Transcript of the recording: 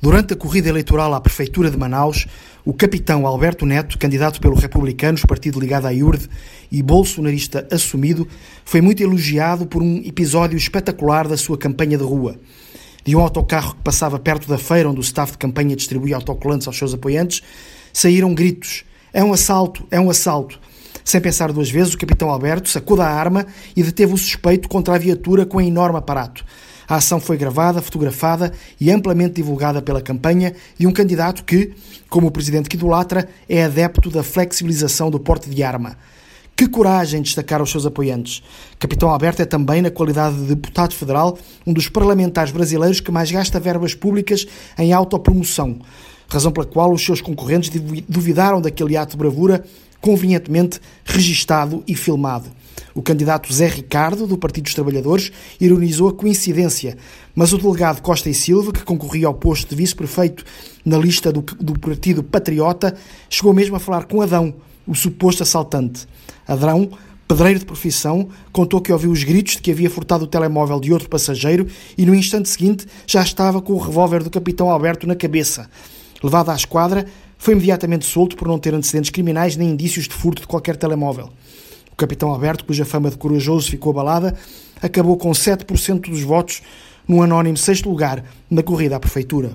Durante a corrida eleitoral à Prefeitura de Manaus, o capitão Alberto Neto, candidato pelo Republicanos, partido ligado à IURD e bolsonarista assumido, foi muito elogiado por um episódio espetacular da sua campanha de rua. De um autocarro que passava perto da feira onde o staff de campanha distribuía autocolantes aos seus apoiantes, saíram gritos: É um assalto, é um assalto. Sem pensar duas vezes, o capitão Alberto sacou da arma e deteve o suspeito contra a viatura com um enorme aparato. A ação foi gravada, fotografada e amplamente divulgada pela campanha de um candidato que, como o presidente que idolatra, é adepto da flexibilização do porte de arma. Que coragem destacar aos seus apoiantes. Capitão Alberto é também, na qualidade de deputado federal, um dos parlamentares brasileiros que mais gasta verbas públicas em autopromoção, razão pela qual os seus concorrentes duvidaram daquele ato de bravura convenientemente registado e filmado. O candidato Zé Ricardo, do Partido dos Trabalhadores, ironizou a coincidência, mas o delegado Costa e Silva, que concorria ao posto de vice-prefeito na lista do, do Partido Patriota, chegou mesmo a falar com Adão, o suposto assaltante. Adão, pedreiro de profissão, contou que ouviu os gritos de que havia furtado o telemóvel de outro passageiro e no instante seguinte já estava com o revólver do capitão Alberto na cabeça. Levado à esquadra, foi imediatamente solto por não ter antecedentes criminais nem indícios de furto de qualquer telemóvel. O capitão Alberto, cuja fama de corajoso ficou abalada, acabou com 7% dos votos no anónimo sexto lugar na corrida à prefeitura.